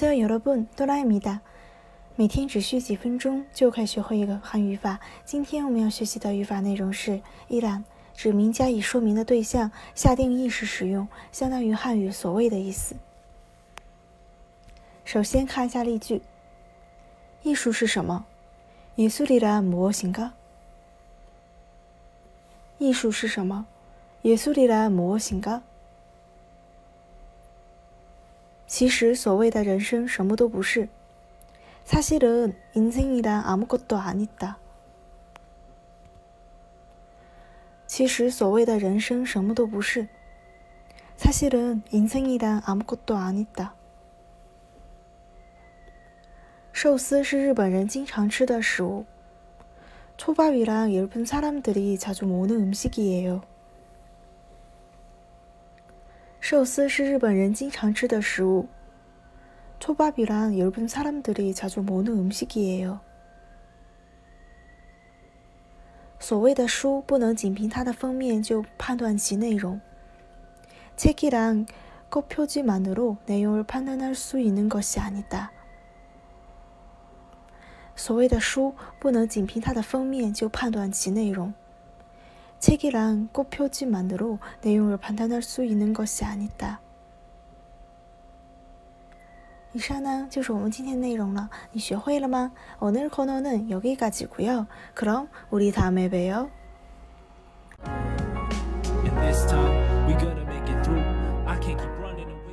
안녕하세요 여러분, 또라입니다. 每天只需几分钟就可以学会一个汉语法。今天我们要学习的语法内容是一览，指明加以说明的对象，下定义时使用，相当于汉语所谓的意思。首先看一下例句：艺术是什么？예술이란무엇인가艺术是什么？예술이란무엇인가 其实所谓的人生什么都不是。사실은인생이란아무것도아니다其实所谓的人生什么都不是。사실은인생이란아무것도아니다寿司是日本人经常吃的食物。초밥이란일본사람들이자주먹는음식이에요 寿司是日本人经常吃的食物。초밥이란일본사람들이자주먹는음식이에요所谓的书不能仅凭它的封面就判断其内容。책이란꼭표지만으로내용을판단할수있는것이아니다所谓的书不能仅凭它的封面就判断其内容。 책이랑 꽃 표지만으로 내용을 판단할 수 있는 것이 아니다. 以上呢就是我们今天内容了，你学会了吗？오늘코너는여기까지고요그럼우리다음에봬요 And this time we gonna make it through. I can't keep running away.